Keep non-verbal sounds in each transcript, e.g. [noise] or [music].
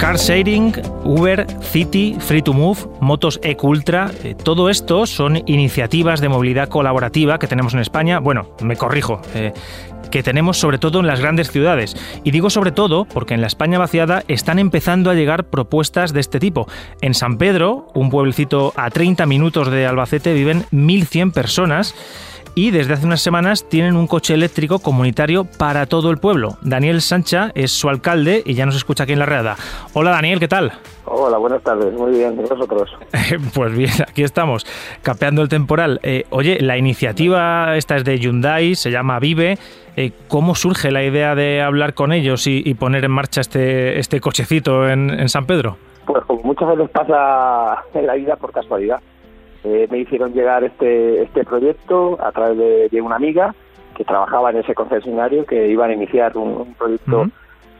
Car sharing, Uber, City, Free to Move, Motos e Ultra, eh, todo esto son iniciativas de movilidad colaborativa que tenemos en España. Bueno, me corrijo, eh, que tenemos sobre todo en las grandes ciudades. Y digo sobre todo porque en la España vaciada están empezando a llegar propuestas de este tipo. En San Pedro, un pueblecito a 30 minutos de Albacete, viven 1.100 personas y desde hace unas semanas tienen un coche eléctrico comunitario para todo el pueblo. Daniel Sancha es su alcalde y ya nos escucha aquí en la redada. Hola Daniel, ¿qué tal? Hola, buenas tardes. Muy bien, ¿y vosotros? [laughs] pues bien, aquí estamos, capeando el temporal. Eh, oye, la iniciativa esta es de Hyundai, se llama Vive. Eh, ¿Cómo surge la idea de hablar con ellos y, poner en marcha este, este cochecito en, San Pedro? Pues como muchas veces pasa en la vida por casualidad. Eh, me hicieron llegar este, este proyecto a través de, una amiga que trabajaba en ese concesionario que iban a iniciar un, proyecto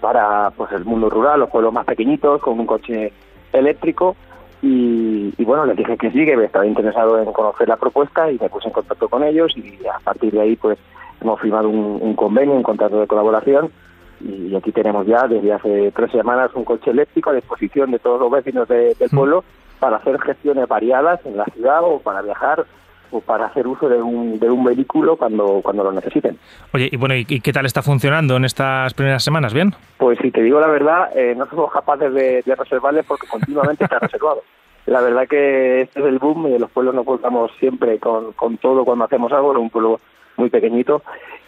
para pues el mundo rural, los pueblos más pequeñitos, con un coche eléctrico. Y, bueno, les dije que sí, que estaba interesado en conocer la propuesta y me puse en contacto con ellos y a partir de ahí pues hemos firmado un, convenio, un contrato de colaboración. Y aquí tenemos ya desde hace tres semanas un coche eléctrico a disposición de todos los vecinos del pueblo para hacer gestiones variadas en la ciudad o para viajar o para hacer uso de un, de un vehículo cuando, cuando lo necesiten. Oye, y bueno, ¿y qué tal está funcionando en estas primeras semanas? ¿Bien? Pues si te digo la verdad, eh, no somos capaces de, de reservarle porque continuamente está [laughs] reservado. La verdad que este es el boom y los pueblos nos contamos siempre con, con todo cuando hacemos algo, en un pueblo muy pequeñito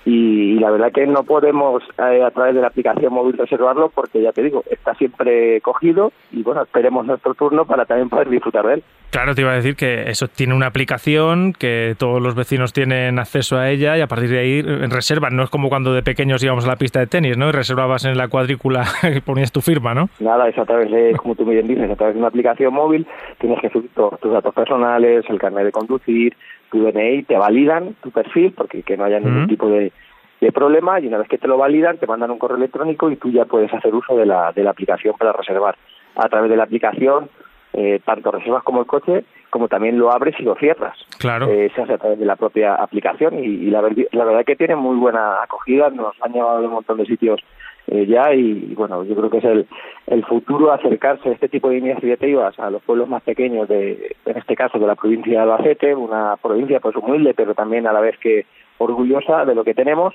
y, la verdad que no podemos eh, a través de la aplicación móvil reservarlo porque ya te digo, está siempre cogido y bueno, esperemos nuestro turno para también poder disfrutar de él. Claro, te iba a decir que eso tiene una aplicación que todos los vecinos tienen acceso a ella y a partir de ahí eh, reservan, no es como cuando de pequeños íbamos a la pista de tenis, ¿no? Y reservabas en la cuadrícula [laughs] y ponías tu firma, ¿no? Nada, es a través de, como tú bien dices, a través de una aplicación móvil tienes que subir todos tus datos personales, el carnet de conducir, tu DNI, te validan tu perfil porque que no haya ningún tipo de, problema y una vez que te lo validan te mandan un correo electrónico y tú ya puedes hacer uso de la, de la aplicación para reservar. A través de la aplicación, eh, tanto reservas como el coche, como también lo abres y lo cierras. Claro. Eh, se hace a través de la propia aplicación y, la, la verdad que tiene muy buena acogida, nos han llevado a un montón de sitios eh, ya y, bueno, yo creo que es el, el futuro acercarse a este tipo de iniciativas a los pueblos más pequeños de, en este caso de la provincia de Albacete, una provincia pues humilde pero también a la vez que orgullosa de lo que tenemos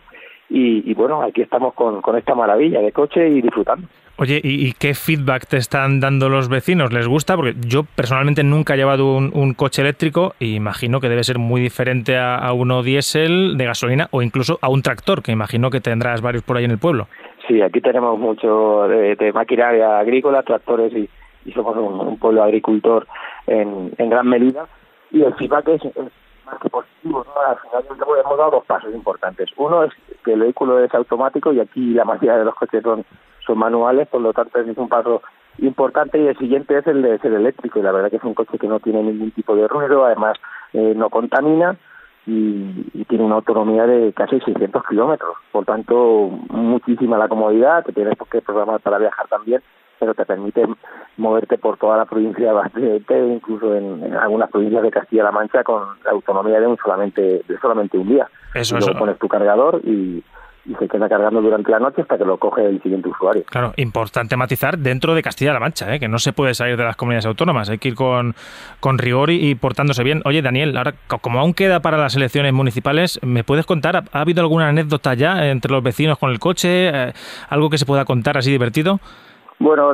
y, bueno, aquí estamos con, con, esta maravilla de coche y disfrutando. Oye, ¿y, qué feedback te están dando los vecinos? ¿Les gusta? Porque yo personalmente nunca he llevado un, coche eléctrico y imagino que debe ser muy diferente a, a uno diésel de gasolina o incluso a un tractor, que imagino que tendrás varios por ahí en el pueblo. Sí, aquí tenemos mucho de, maquinaria agrícola, tractores y, somos un, pueblo agricultor en, gran medida. Y el feedback es, más que positivo. ¿no? Al final hemos dado dos pasos importantes. Uno es que el vehículo es automático y aquí la mayoría de los coches son, manuales, por lo tanto es un paso importante y el siguiente es el de ser eléctrico y la verdad que es un coche que no tiene ningún tipo de ruido, además eh, no contamina y, tiene una autonomía de casi 600 kilómetros. Por tanto, muchísima la comodidad, que tienes que programar para viajar también, pero te permite moverte por toda la provincia de incluso en, algunas provincias de Castilla-La Mancha, con la autonomía de un solamente de solamente un día. Eso, Luego pones tu cargador y, y se queda cargando durante la noche hasta que lo coge el siguiente usuario. Claro, importante matizar dentro de Castilla-La Mancha, ¿eh? que no se puede salir de las comunidades autónomas, hay que ir con, con rigor y, portándose bien. Oye, Daniel, ahora como aún queda para las elecciones municipales, ¿me puedes contar, ha, habido alguna anécdota ya entre los vecinos con el coche? Eh, ¿Algo que se pueda contar así divertido? Bueno,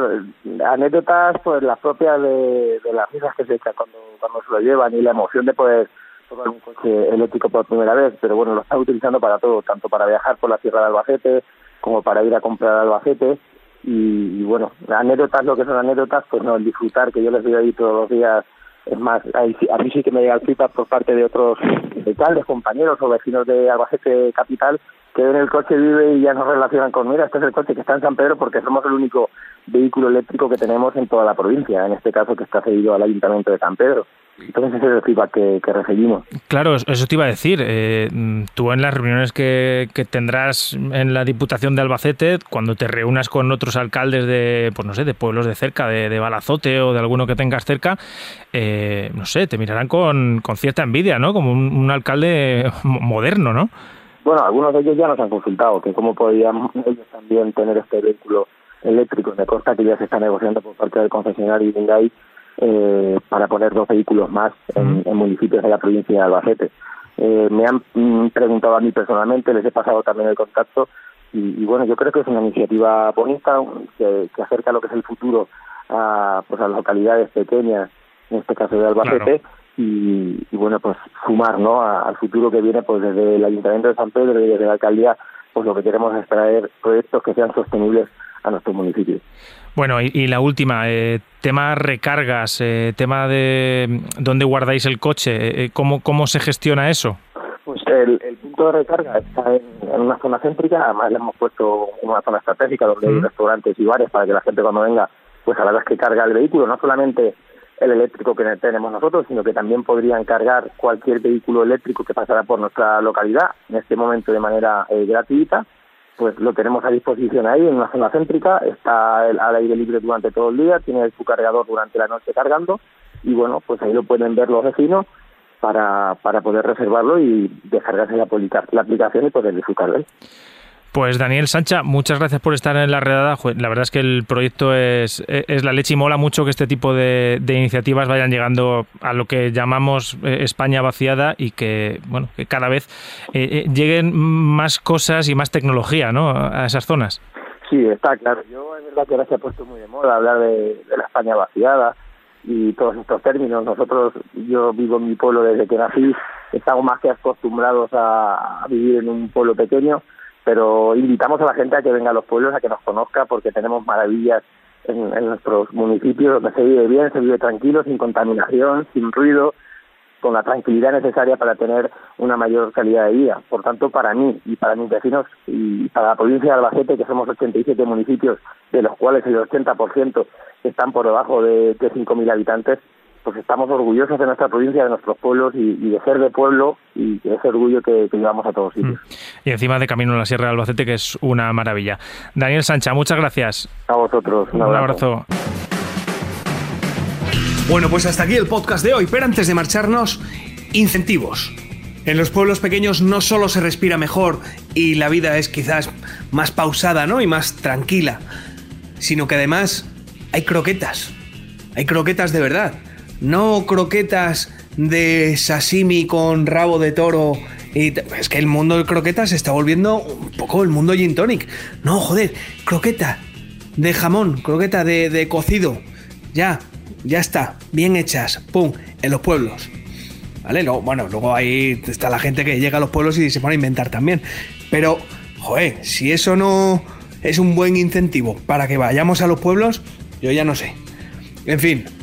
anécdotas, pues las propias de, las risas que se echan cuando, cuando se lo llevan y la emoción de poder un coche eléctrico por primera vez, pero bueno, lo está utilizando para todo, tanto para viajar por la Sierra de Albacete como para ir a comprar a Albacete. Y, bueno, anécdotas, lo que son anécdotas, pues no, el disfrutar, que yo les doy ahí todos los días, es más, a mí sí que me llega el feedback por parte de otros alcaldes, compañeros o vecinos de Albacete Capital, que ven el coche vive y ya nos relacionan con, mira, este es el coche que está en San Pedro porque somos el único vehículo eléctrico que tenemos en toda la provincia, en este caso que está cedido al Ayuntamiento de San Pedro Entonces ese es el feedback que, recibimos. Claro, eso te iba a decir. Eh, tú en las reuniones que, tendrás en la Diputación de Albacete, cuando te reúnas con otros alcaldes de, pues no sé, de pueblos de cerca, de, Balazote o de alguno que tengas cerca, eh, no sé, te mirarán con, cierta envidia, ¿no? Como un, alcalde [laughs] moderno, ¿no? Bueno, algunos de ellos ya nos han consultado, que cómo podían ellos también tener este vehículo eléctrico. Me consta que ya se está negociando por parte del concesionario Hyundai eh, para poner dos vehículos más en, municipios de la provincia de Albacete. Eh, me han mm, preguntado a mí personalmente, les he pasado también el contacto y, bueno, yo creo que es una iniciativa bonita que, acerca lo que es el futuro a, pues a las localidades pequeñas, en este caso de Albacete, y, bueno, pues sumar ¿no? al futuro que viene pues desde el Ayuntamiento de San Pedro y desde la Alcaldía, pues lo que queremos es traer proyectos que sean sostenibles a nuestro municipio. Bueno, y, la última, eh, tema recargas, eh, tema de dónde guardáis el coche, eh, eh, ¿cómo, ¿cómo se gestiona eso? Pues el, punto de recarga está en, una zona céntrica, además le hemos puesto una zona estratégica donde hay restaurantes y bares para que la gente cuando venga, pues a la vez que carga el vehículo, no solamente el eléctrico que tenemos nosotros, sino que también podrían cargar cualquier vehículo eléctrico que pasará por nuestra localidad, en este momento de manera gratuita, pues lo tenemos a disposición ahí en una zona céntrica, está al aire libre durante todo el día, tiene su cargador durante la noche cargando y bueno, pues ahí lo pueden ver los vecinos para, para poder reservarlo y descargarse la, la aplicación y poder disfrutar pues Daniel Sancha, muchas gracias por estar en la redada. La verdad es que el proyecto es, es la leche y mola mucho que este tipo de, iniciativas vayan llegando a lo que llamamos eh, España vaciada y que, bueno, que cada vez eh, eh, lleguen más cosas y más tecnología ¿no? a esas zonas. Sí, está claro. Yo es verdad que ahora se ha puesto muy de moda hablar de, la España vaciada y todos estos términos. Nosotros, yo vivo en mi pueblo desde que nací, estamos más que acostumbrados a vivir en un pueblo pequeño pero invitamos a la gente a que venga a los pueblos, a que nos conozca, porque tenemos maravillas en, nuestros municipios donde se vive bien, se vive tranquilo, sin contaminación, sin ruido, con la tranquilidad necesaria para tener una mayor calidad de vida. Por tanto, para mí y para mis vecinos y para la provincia de Albacete, que somos 87 municipios, de los cuales el 80% están por debajo de, de 5.000 habitantes, pues estamos orgullosos de nuestra provincia, de nuestros pueblos y, de ser de pueblo y ese orgullo que, llevamos a todos sitios. Mm. Y encima de camino a la Sierra de Albacete, que es una maravilla. Daniel Sancha, muchas gracias. A vosotros. Un abrazo. Bueno, pues hasta aquí el podcast de hoy, pero antes de marcharnos, incentivos. En los pueblos pequeños no solo se respira mejor y la vida es quizás más pausada, ¿no? Y más tranquila, sino que además hay croquetas. Hay croquetas de verdad no croquetas de sashimi con rabo de toro. Y es que el mundo de croquetas se está volviendo un poco el mundo gin tonic. No, joder, croqueta de jamón, croqueta de, cocido. Ya, ya está, bien hechas, pum, en los pueblos. ¿Vale? bueno, luego ahí está la gente que llega a los pueblos y se pone a inventar también. Pero, joder, si eso no es un buen incentivo para que vayamos a los pueblos, yo ya no sé. En fin,